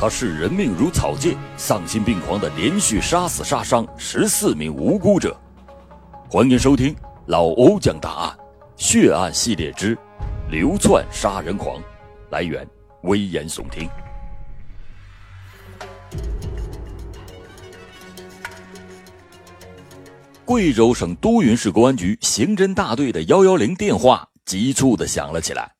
他视人命如草芥，丧心病狂的连续杀死杀伤十四名无辜者。欢迎收听老欧讲大案血案系列之流窜杀人狂，来源危言耸听。贵州省都匀市公安局刑侦大队的幺幺零电话急促的响了起来，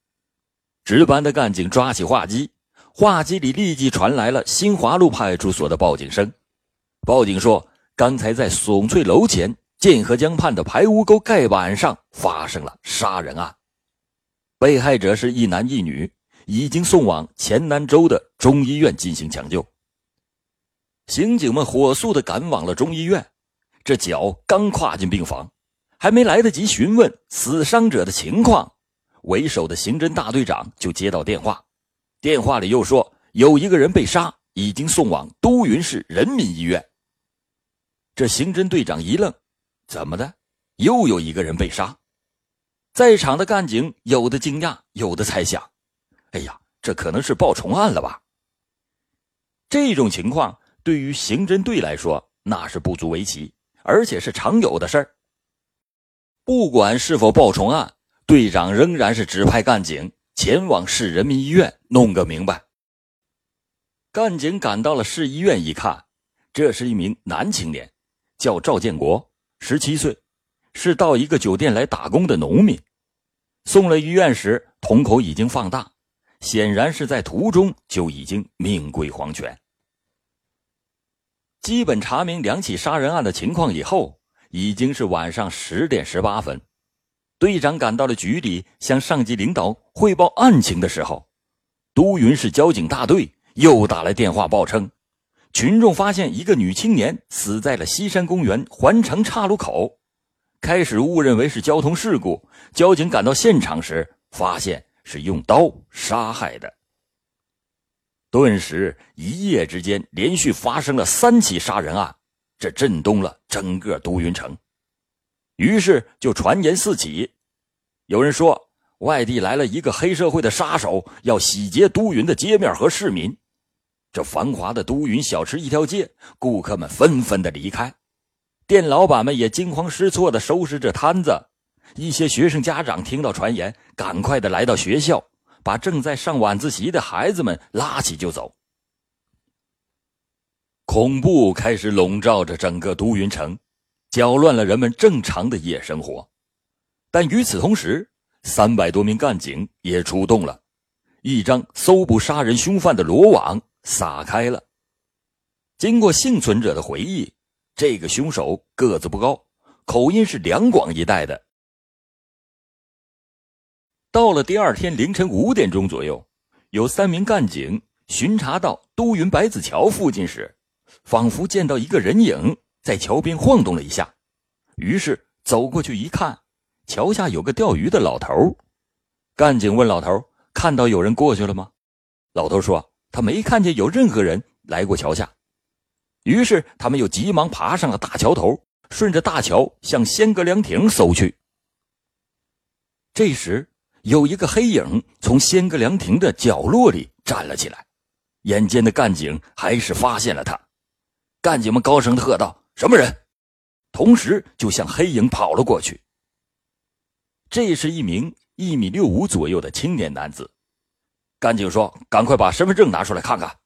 值班的干警抓起话机。话机里立即传来了新华路派出所的报警声。报警说，刚才在耸翠楼前剑河江畔的排污沟盖板上发生了杀人案，被害者是一男一女，已经送往黔南州的中医院进行抢救。刑警们火速的赶往了中医院，这脚刚跨进病房，还没来得及询问死伤者的情况，为首的刑侦大队长就接到电话。电话里又说有一个人被杀，已经送往都匀市人民医院。这刑侦队长一愣：“怎么的？又有一个人被杀？”在场的干警有的惊讶，有的猜想：“哎呀，这可能是报重案了吧？”这种情况对于刑侦队来说那是不足为奇，而且是常有的事儿。不管是否报重案，队长仍然是指派干警。前往市人民医院弄个明白。干警赶到了市医院，一看，这是一名男青年，叫赵建国，十七岁，是到一个酒店来打工的农民。送了医院时，瞳孔已经放大，显然是在途中就已经命归黄泉。基本查明两起杀人案的情况以后，已经是晚上十点十八分。队长赶到了局里，向上级领导汇报案情的时候，都匀市交警大队又打来电话报称，群众发现一个女青年死在了西山公园环城岔路口，开始误认为是交通事故。交警赶到现场时，发现是用刀杀害的。顿时，一夜之间连续发生了三起杀人案，这震动了整个都匀城。于是就传言四起，有人说外地来了一个黑社会的杀手，要洗劫都匀的街面和市民。这繁华的都匀小吃一条街，顾客们纷纷的离开，店老板们也惊慌失措的收拾着摊子。一些学生家长听到传言，赶快的来到学校，把正在上晚自习的孩子们拉起就走。恐怖开始笼罩着整个都匀城。搅乱了人们正常的夜生活，但与此同时，三百多名干警也出动了，一张搜捕杀人凶犯的罗网撒开了。经过幸存者的回忆，这个凶手个子不高，口音是两广一带的。到了第二天凌晨五点钟左右，有三名干警巡查到都匀白子桥附近时，仿佛见到一个人影。在桥边晃动了一下，于是走过去一看，桥下有个钓鱼的老头。干警问老头：“看到有人过去了吗？”老头说：“他没看见有任何人来过桥下。”于是他们又急忙爬上了大桥头，顺着大桥向仙阁凉亭搜去。这时，有一个黑影从仙阁凉亭的角落里站了起来，眼尖的干警还是发现了他。干警们高声的喝道。什么人？同时就向黑影跑了过去。这是一名一米六五左右的青年男子。干警说：“赶快把身份证拿出来看看。”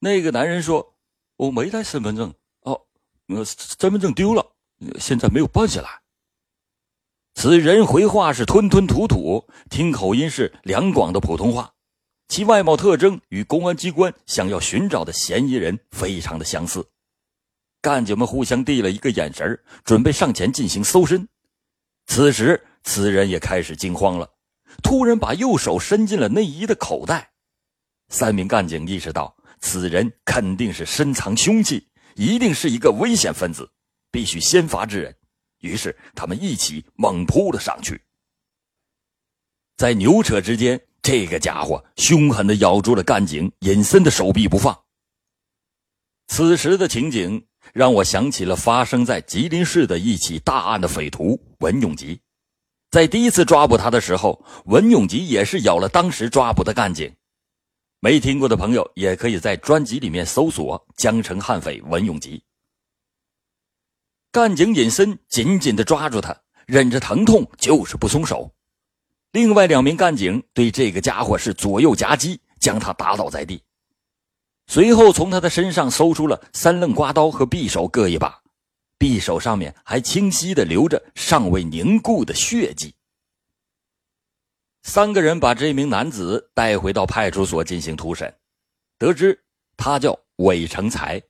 那个男人说：“我没带身份证哦，呃身份证丢了，现在没有办下来。”此人回话是吞吞吐吐，听口音是两广的普通话，其外貌特征与公安机关想要寻找的嫌疑人非常的相似。干警们互相递了一个眼神准备上前进行搜身。此时，此人也开始惊慌了，突然把右手伸进了内衣的口袋。三名干警意识到此人肯定是深藏凶器，一定是一个危险分子，必须先发制人。于是，他们一起猛扑了上去。在牛扯之间，这个家伙凶狠地咬住了干警隐身的手臂不放。此时的情景。让我想起了发生在吉林市的一起大案的匪徒文永吉，在第一次抓捕他的时候，文永吉也是咬了当时抓捕的干警。没听过的朋友也可以在专辑里面搜索《江城悍匪文永吉》。干警隐身，紧紧的抓住他，忍着疼痛就是不松手。另外两名干警对这个家伙是左右夹击，将他打倒在地。随后从他的身上搜出了三棱刮刀和匕首各一把，匕首上面还清晰的留着尚未凝固的血迹。三个人把这名男子带回到派出所进行突审，得知他叫韦成才，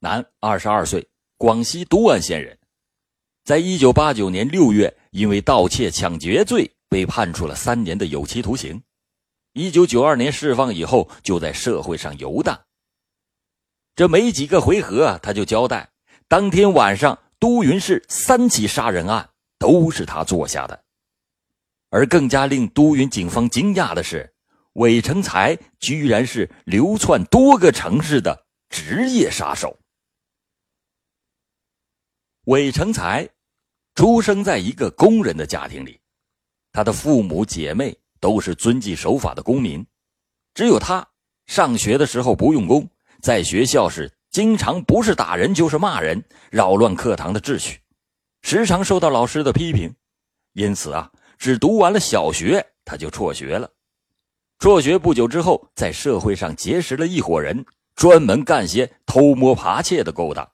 男，二十二岁。广西都安县人，在一九八九年六月，因为盗窃、抢劫罪被判处了三年的有期徒刑。一九九二年释放以后，就在社会上游荡。这没几个回合，他就交代，当天晚上都匀市三起杀人案都是他做下的。而更加令都匀警方惊讶的是，韦成才居然是流窜多个城市的职业杀手。韦成才出生在一个工人的家庭里，他的父母姐妹都是遵纪守法的公民，只有他上学的时候不用功，在学校是经常不是打人就是骂人，扰乱课堂的秩序，时常受到老师的批评，因此啊，只读完了小学他就辍学了。辍学不久之后，在社会上结识了一伙人，专门干些偷摸扒窃的勾当。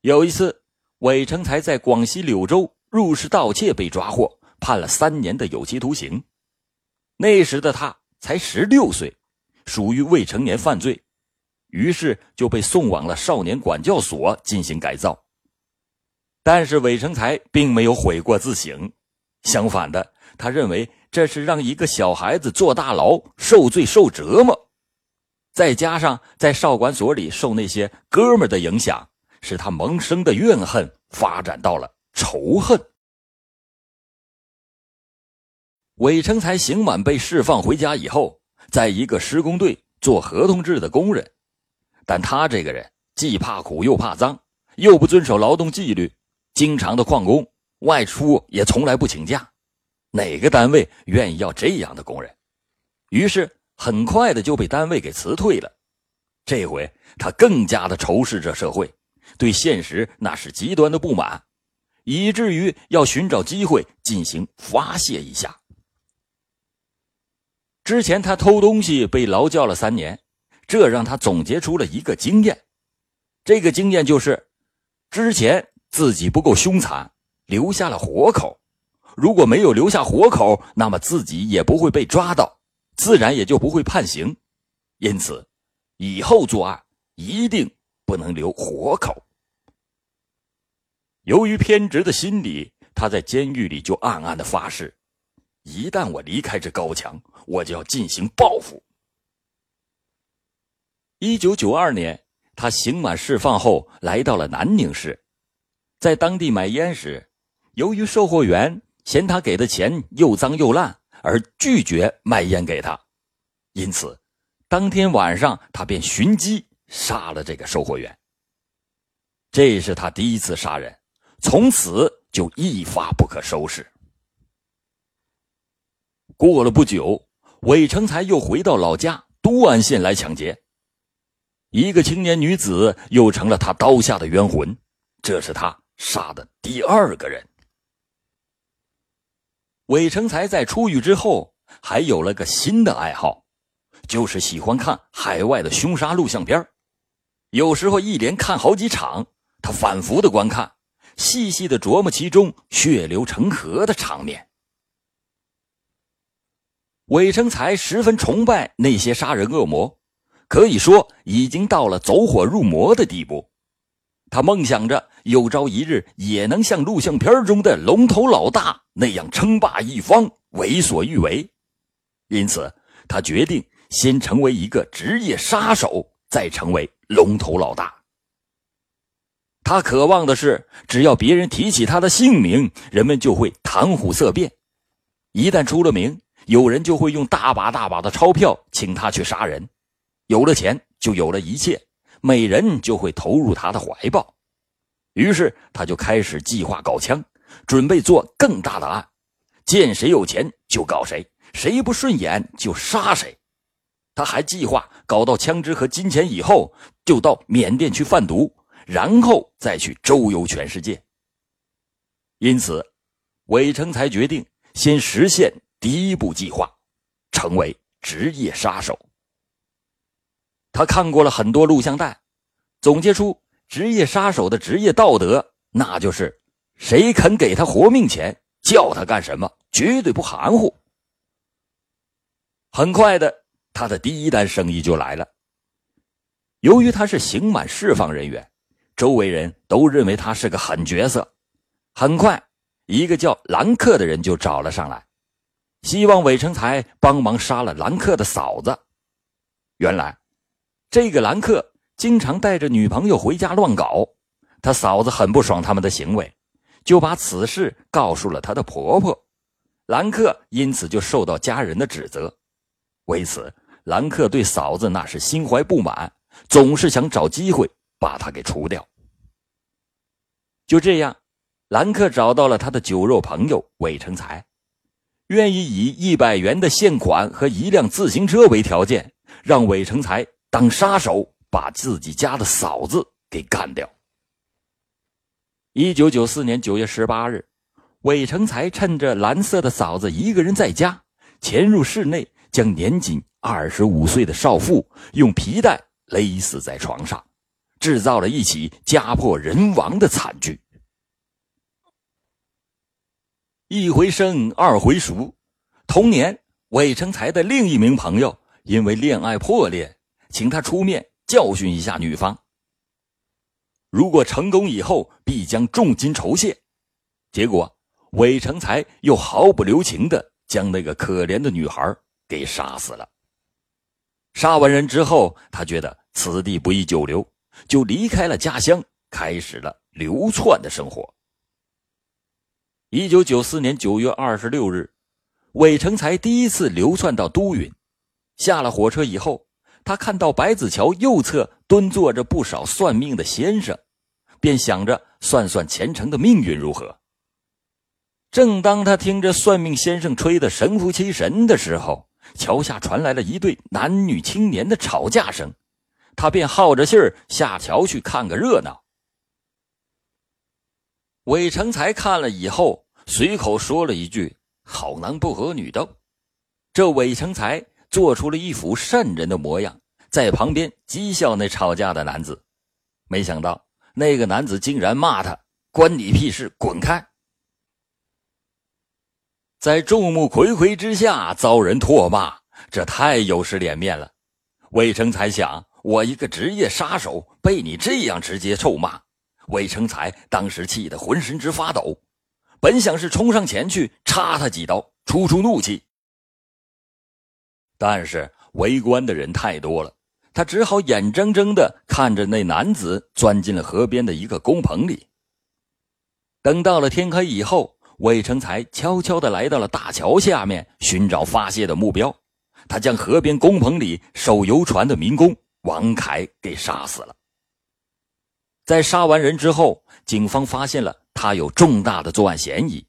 有一次。韦成才在广西柳州入室盗窃被抓获，判了三年的有期徒刑。那时的他才十六岁，属于未成年犯罪，于是就被送往了少年管教所进行改造。但是韦成才并没有悔过自省，相反的，他认为这是让一个小孩子坐大牢受罪受折磨，再加上在少管所里受那些哥们的影响。使他萌生的怨恨发展到了仇恨。韦成才刑满被释放回家以后，在一个施工队做合同制的工人，但他这个人既怕苦又怕脏，又不遵守劳动纪律，经常的旷工，外出也从来不请假。哪个单位愿意要这样的工人？于是很快的就被单位给辞退了。这回他更加的仇视这社会。对现实那是极端的不满，以至于要寻找机会进行发泄一下。之前他偷东西被劳教了三年，这让他总结出了一个经验。这个经验就是，之前自己不够凶残，留下了活口。如果没有留下活口，那么自己也不会被抓到，自然也就不会判刑。因此，以后作案一定。不能留活口。由于偏执的心理，他在监狱里就暗暗的发誓：一旦我离开这高墙，我就要进行报复。一九九二年，他刑满释放后，来到了南宁市，在当地买烟时，由于售货员嫌他给的钱又脏又烂，而拒绝卖烟给他，因此，当天晚上他便寻机。杀了这个售货员。这是他第一次杀人，从此就一发不可收拾。过了不久，韦成才又回到老家都安县来抢劫，一个青年女子又成了他刀下的冤魂。这是他杀的第二个人。韦成才在出狱之后，还有了个新的爱好，就是喜欢看海外的凶杀录像片有时候一连看好几场，他反复的观看，细细的琢磨其中血流成河的场面。韦成才十分崇拜那些杀人恶魔，可以说已经到了走火入魔的地步。他梦想着有朝一日也能像录像片中的龙头老大那样称霸一方，为所欲为。因此，他决定先成为一个职业杀手，再成为。龙头老大，他渴望的是，只要别人提起他的姓名，人们就会谈虎色变。一旦出了名，有人就会用大把大把的钞票请他去杀人。有了钱，就有了一切，美人就会投入他的怀抱。于是，他就开始计划搞枪，准备做更大的案。见谁有钱就搞谁，谁不顺眼就杀谁。他还计划搞到枪支和金钱以后，就到缅甸去贩毒，然后再去周游全世界。因此，韦成才决定先实现第一步计划，成为职业杀手。他看过了很多录像带，总结出职业杀手的职业道德，那就是谁肯给他活命钱，叫他干什么，绝对不含糊。很快的，他的第一单生意就来了。由于他是刑满释放人员，周围人都认为他是个狠角色。很快，一个叫兰克的人就找了上来，希望韦成才帮忙杀了兰克的嫂子。原来，这个兰克经常带着女朋友回家乱搞，他嫂子很不爽他们的行为，就把此事告诉了他的婆婆。兰克因此就受到家人的指责。为此，兰克对嫂子那是心怀不满，总是想找机会把他给除掉。就这样，兰克找到了他的酒肉朋友韦成才，愿意以一百元的现款和一辆自行车为条件，让韦成才当杀手把自己家的嫂子给干掉。一九九四年九月十八日，韦成才趁着蓝色的嫂子一个人在家，潜入室内。将年仅二十五岁的少妇用皮带勒死在床上，制造了一起家破人亡的惨剧。一回生，二回熟。同年，韦成才的另一名朋友因为恋爱破裂，请他出面教训一下女方。如果成功以后，必将重金酬谢。结果，韦成才又毫不留情的将那个可怜的女孩。给杀死了。杀完人之后，他觉得此地不宜久留，就离开了家乡，开始了流窜的生活。一九九四年九月二十六日，韦成才第一次流窜到都匀。下了火车以后，他看到白子桥右侧蹲坐着不少算命的先生，便想着算算前程的命运如何。正当他听着算命先生吹得神乎其神的时候，桥下传来了一对男女青年的吵架声，他便好着信儿下桥去看个热闹。韦成才看了以后，随口说了一句：“好男不和女斗。”这韦成才做出了一副善人的模样，在旁边讥笑那吵架的男子。没想到那个男子竟然骂他：“关你屁事，滚开！”在众目睽睽之下遭人唾骂，这太有失脸面了。魏成才想，我一个职业杀手被你这样直接臭骂，魏成才当时气得浑身直发抖，本想是冲上前去插他几刀，出出怒气。但是围观的人太多了，他只好眼睁睁的看着那男子钻进了河边的一个工棚里。等到了天黑以后。魏成才悄悄地来到了大桥下面，寻找发泄的目标。他将河边工棚里守游船的民工王凯给杀死了。在杀完人之后，警方发现了他有重大的作案嫌疑，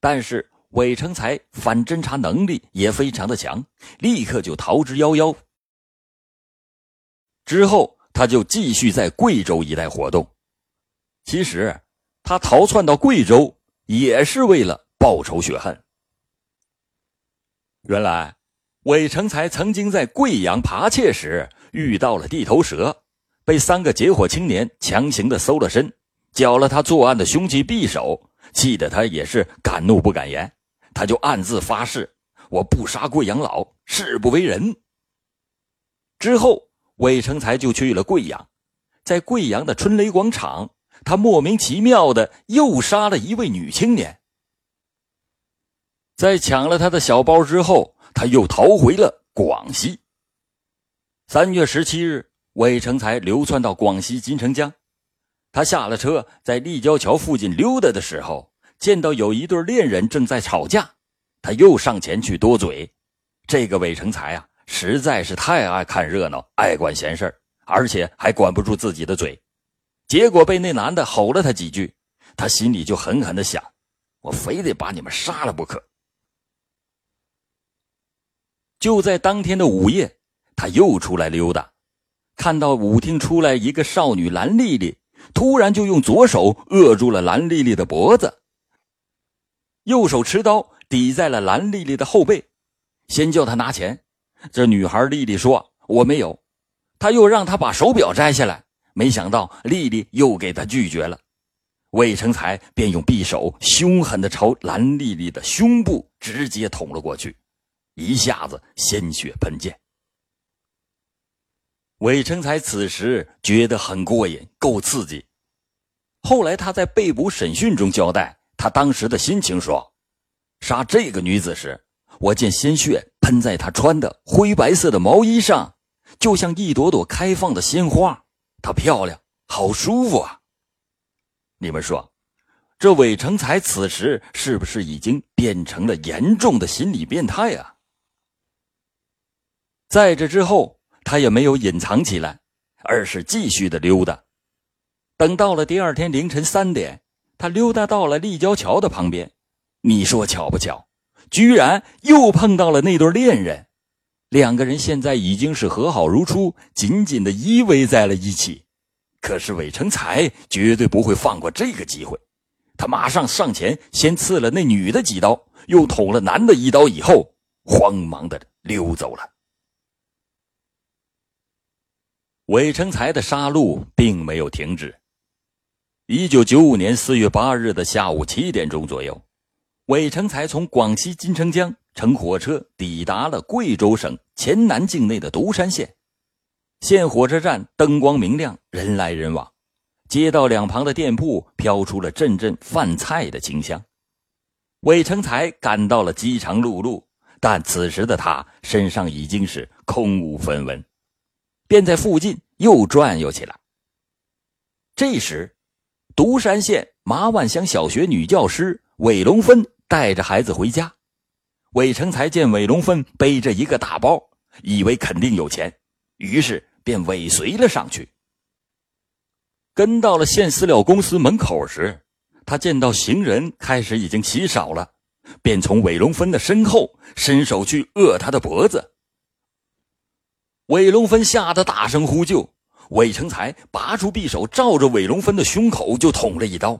但是韦成才反侦查能力也非常的强，立刻就逃之夭夭。之后，他就继续在贵州一带活动。其实，他逃窜到贵州。也是为了报仇雪恨。原来，韦成才曾经在贵阳扒窃时遇到了地头蛇，被三个结伙青年强行的搜了身，缴了他作案的凶器匕首，气得他也是敢怒不敢言。他就暗自发誓：我不杀贵阳老，誓不为人。之后，韦成才就去了贵阳，在贵阳的春雷广场。他莫名其妙的又杀了一位女青年，在抢了他的小包之后，他又逃回了广西。三月十七日，韦成才流窜到广西金城江，他下了车，在立交桥附近溜达的时候，见到有一对恋人正在吵架，他又上前去多嘴。这个韦成才啊，实在是太爱看热闹，爱管闲事而且还管不住自己的嘴。结果被那男的吼了他几句，他心里就狠狠的想：我非得把你们杀了不可。就在当天的午夜，他又出来溜达，看到舞厅出来一个少女蓝丽丽，突然就用左手扼住了蓝丽丽的脖子，右手持刀抵在了蓝丽丽的后背，先叫她拿钱。这女孩丽丽说：“我没有。”他又让她把手表摘下来，没想到丽丽又给他拒绝了。魏成才便用匕首凶狠地朝蓝丽丽的胸部直接捅了过去，一下子鲜血喷溅。魏成才此时觉得很过瘾，够刺激。后来他在被捕审讯中交代，他当时的心情说：“杀这个女子时，我见鲜血喷在她穿的灰白色的毛衣上，就像一朵朵开放的鲜花。她漂亮，好舒服啊！你们说，这韦成才此时是不是已经变成了严重的心理变态啊？在这之后。”他也没有隐藏起来，而是继续的溜达。等到了第二天凌晨三点，他溜达到了立交桥的旁边。你说巧不巧？居然又碰到了那对恋人。两个人现在已经是和好如初，紧紧的依偎在了一起。可是韦成才绝对不会放过这个机会，他马上上前，先刺了那女的几刀，又捅了男的一刀，以后慌忙的溜走了。韦成才的杀戮并没有停止。一九九五年四月八日的下午七点钟左右，韦成才从广西金城江乘火车抵达了贵州省黔南境内的独山县。县火车站灯光明亮，人来人往，街道两旁的店铺飘出了阵阵饭菜的清香。韦成才感到了饥肠辘辘，但此时的他身上已经是空无分文。便在附近又转悠起来。这时，独山县麻万乡小学女教师韦龙芬带着孩子回家。韦成才见韦龙芬背着一个大包，以为肯定有钱，于是便尾随了上去。跟到了县饲料公司门口时，他见到行人开始已经稀少了，便从韦龙芬的身后伸手去扼他的脖子。韦龙芬吓得大声呼救，韦成才拔出匕首，照着韦龙芬的胸口就捅了一刀。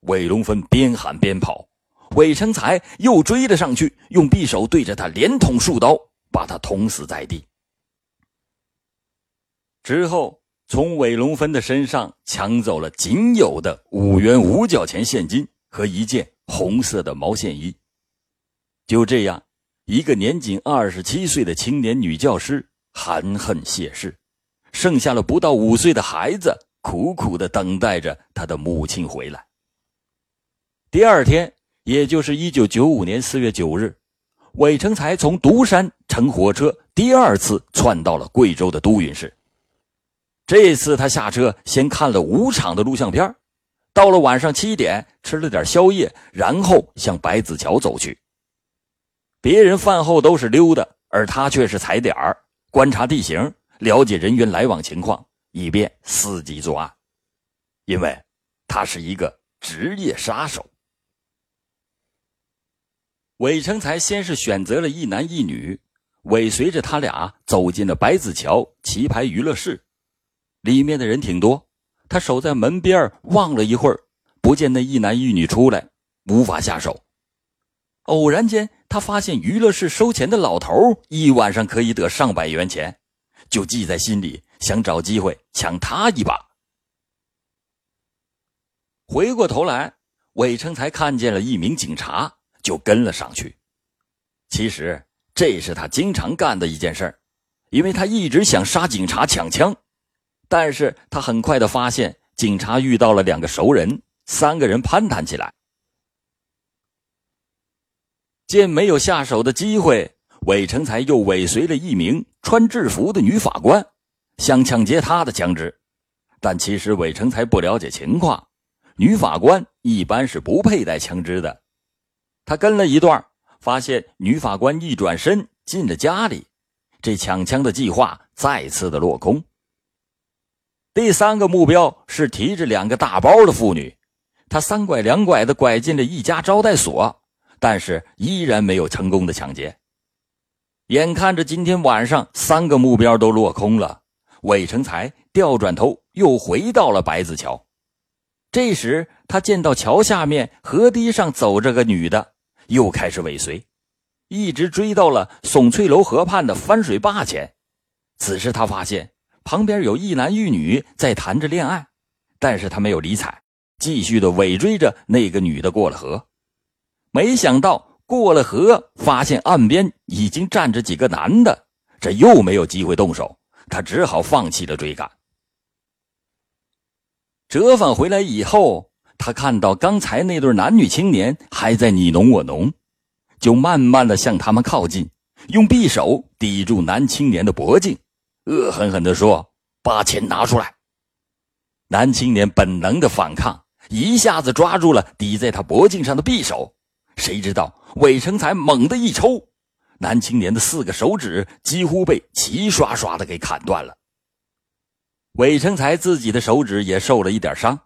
韦龙芬边喊边跑，韦成才又追了上去，用匕首对着他连捅数刀，把他捅死在地。之后，从韦龙芬的身上抢走了仅有的五元五角钱现金和一件红色的毛线衣。就这样，一个年仅二十七岁的青年女教师。含恨谢世，剩下了不到五岁的孩子，苦苦的等待着他的母亲回来。第二天，也就是一九九五年四月九日，韦成才从独山乘火车第二次窜到了贵州的都匀市。这次他下车先看了五场的录像片，到了晚上七点吃了点宵夜，然后向白子桥走去。别人饭后都是溜达，而他却是踩点儿。观察地形，了解人员来往情况，以便伺机作案。因为他是一个职业杀手。韦成才先是选择了一男一女，尾随着他俩走进了白子桥棋牌娱乐室。里面的人挺多，他守在门边望了一会儿，不见那一男一女出来，无法下手。偶然间。他发现娱乐室收钱的老头一晚上可以得上百元钱，就记在心里，想找机会抢他一把。回过头来，韦成才看见了一名警察，就跟了上去。其实这是他经常干的一件事因为他一直想杀警察抢枪，但是他很快的发现警察遇到了两个熟人，三个人攀谈起来。见没有下手的机会，韦成才又尾随了一名穿制服的女法官，想抢劫她的枪支。但其实韦成才不了解情况，女法官一般是不佩戴枪支的。他跟了一段，发现女法官一转身进了家里，这抢枪的计划再次的落空。第三个目标是提着两个大包的妇女，他三拐两拐的拐进了一家招待所。但是依然没有成功的抢劫。眼看着今天晚上三个目标都落空了，韦成才调转头又回到了白子桥。这时，他见到桥下面河堤上走着个女的，又开始尾随，一直追到了耸翠楼河畔的翻水坝前。此时，他发现旁边有一男一女在谈着恋爱，但是他没有理睬，继续的尾追着那个女的过了河。没想到过了河，发现岸边已经站着几个男的，这又没有机会动手，他只好放弃了追赶。折返回来以后，他看到刚才那对男女青年还在你侬我侬，就慢慢的向他们靠近，用匕首抵住男青年的脖颈，恶狠狠地说：“把钱拿出来！”男青年本能的反抗，一下子抓住了抵在他脖颈上的匕首，谁知道韦成才猛地一抽，男青年的四个手指几乎被齐刷刷的给砍断了。韦成才自己的手指也受了一点伤，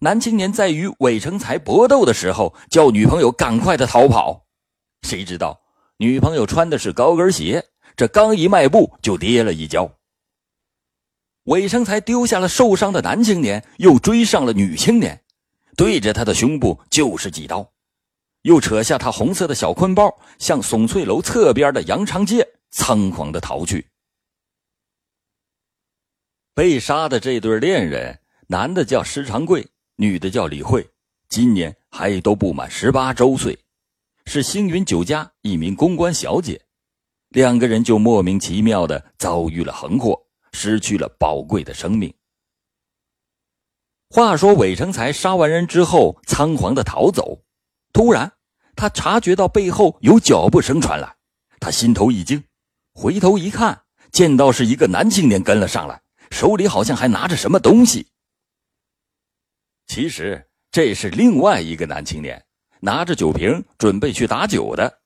男青年在与韦成才搏斗的时候，叫女朋友赶快的逃跑，谁知道女朋友穿的是高跟鞋，这刚一迈步就跌了一跤。韦成才丢下了受伤的男青年，又追上了女青年，对着他的胸部就是几刀，又扯下他红色的小坤包，向耸翠楼侧边的羊肠街仓皇的逃去。被杀的这对恋人，男的叫施长贵，女的叫李慧，今年还都不满十八周岁，是星云酒家一名公关小姐。两个人就莫名其妙的遭遇了横祸，失去了宝贵的生命。话说韦成才杀完人之后，仓皇的逃走，突然他察觉到背后有脚步声传来，他心头一惊，回头一看，见到是一个男青年跟了上来。手里好像还拿着什么东西。其实这是另外一个男青年，拿着酒瓶准备去打酒的。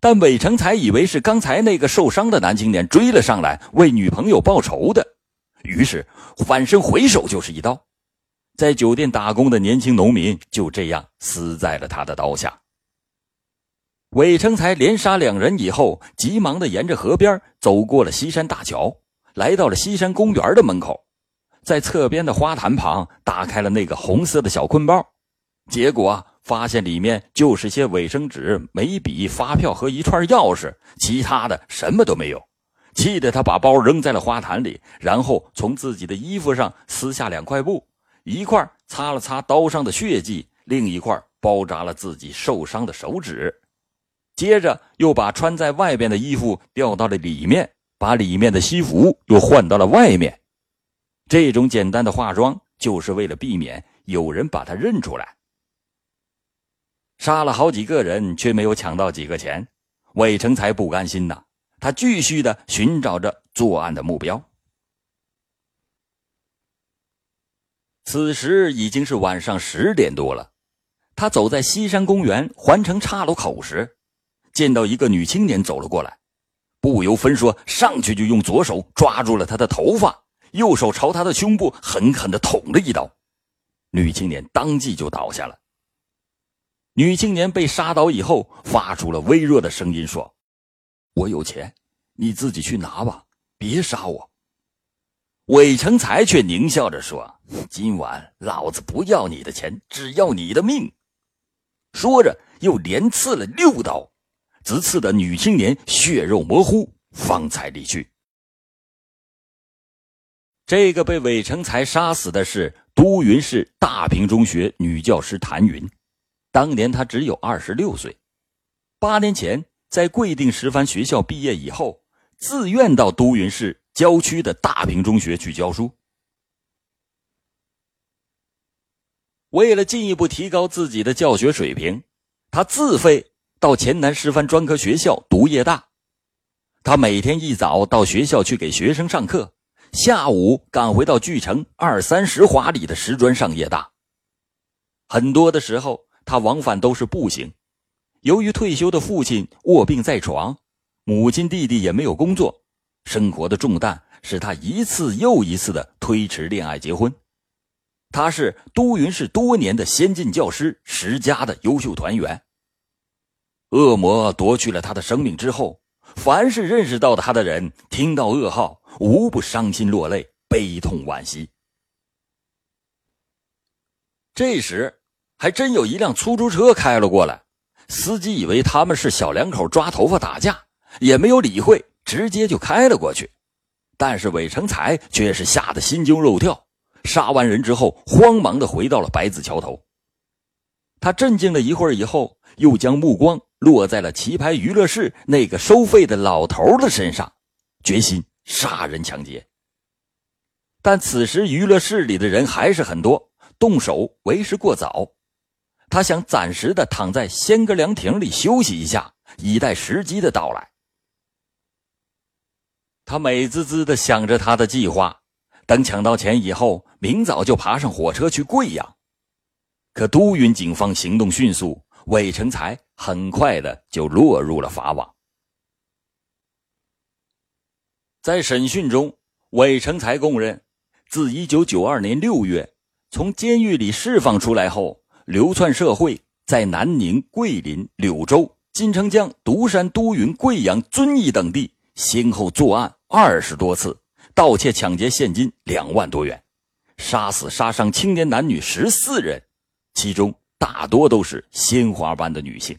但韦成才以为是刚才那个受伤的男青年追了上来为女朋友报仇的，于是反身回手就是一刀。在酒店打工的年轻农民就这样死在了他的刀下。韦成才连杀两人以后，急忙的沿着河边走过了西山大桥。来到了西山公园的门口，在侧边的花坛旁打开了那个红色的小坤包，结果发现里面就是些卫生纸、眉笔、发票和一串钥匙，其他的什么都没有。气得他把包扔在了花坛里，然后从自己的衣服上撕下两块布，一块擦了擦刀上的血迹，另一块包扎了自己受伤的手指，接着又把穿在外边的衣服掉到了里面。把里面的西服又换到了外面，这种简单的化妆就是为了避免有人把他认出来。杀了好几个人，却没有抢到几个钱，韦成才不甘心呐，他继续的寻找着作案的目标。此时已经是晚上十点多了，他走在西山公园环城岔路口时，见到一个女青年走了过来。不由分说，上去就用左手抓住了他的头发，右手朝他的胸部狠狠的捅了一刀，女青年当即就倒下了。女青年被杀倒以后，发出了微弱的声音说：“我有钱，你自己去拿吧，别杀我。”韦成才却狞笑着说：“今晚老子不要你的钱，只要你的命。”说着，又连刺了六刀。直刺的女青年血肉模糊，方才离去。这个被韦成才杀死的是都匀市大平中学女教师谭云，当年她只有二十六岁。八年前，在贵定师范学校毕业以后，自愿到都匀市郊区的大平中学去教书。为了进一步提高自己的教学水平，他自费。到黔南师范专科学校读夜大，他每天一早到学校去给学生上课，下午赶回到巨城二三十华里的石砖上夜大。很多的时候，他往返都是步行。由于退休的父亲卧病在床，母亲弟弟也没有工作，生活的重担使他一次又一次的推迟恋爱结婚。他是都匀市多年的先进教师石家的优秀团员。恶魔夺去了他的生命之后，凡是认识到他的人，听到噩耗，无不伤心落泪，悲痛惋惜。这时，还真有一辆出租车开了过来，司机以为他们是小两口抓头发打架，也没有理会，直接就开了过去。但是韦成才却是吓得心惊肉跳，杀完人之后，慌忙的回到了白子桥头。他镇静了一会儿以后，又将目光落在了棋牌娱乐室那个收费的老头的身上，决心杀人抢劫。但此时娱乐室里的人还是很多。动手为时过早，他想暂时的躺在仙阁凉亭里休息一下，以待时机的到来。他美滋滋的想着他的计划，等抢到钱以后，明早就爬上火车去贵阳。可都匀警方行动迅速，韦成才很快的就落入了法网。在审讯中，韦成才供认，自一九九二年六月。从监狱里释放出来后，流窜社会，在南宁、桂林、柳州、金城江、独山、都匀、贵阳、遵义等地先后作案二十多次，盗窃、抢劫现金两万多元，杀死、杀伤青年男女十四人，其中大多都是鲜花般的女性。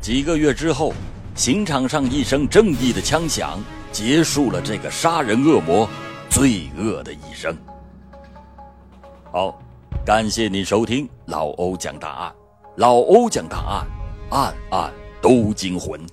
几个月之后，刑场上一声正义的枪响，结束了这个杀人恶魔罪恶的一生。好，感谢您收听老欧讲大案，老欧讲大案，案案都惊魂。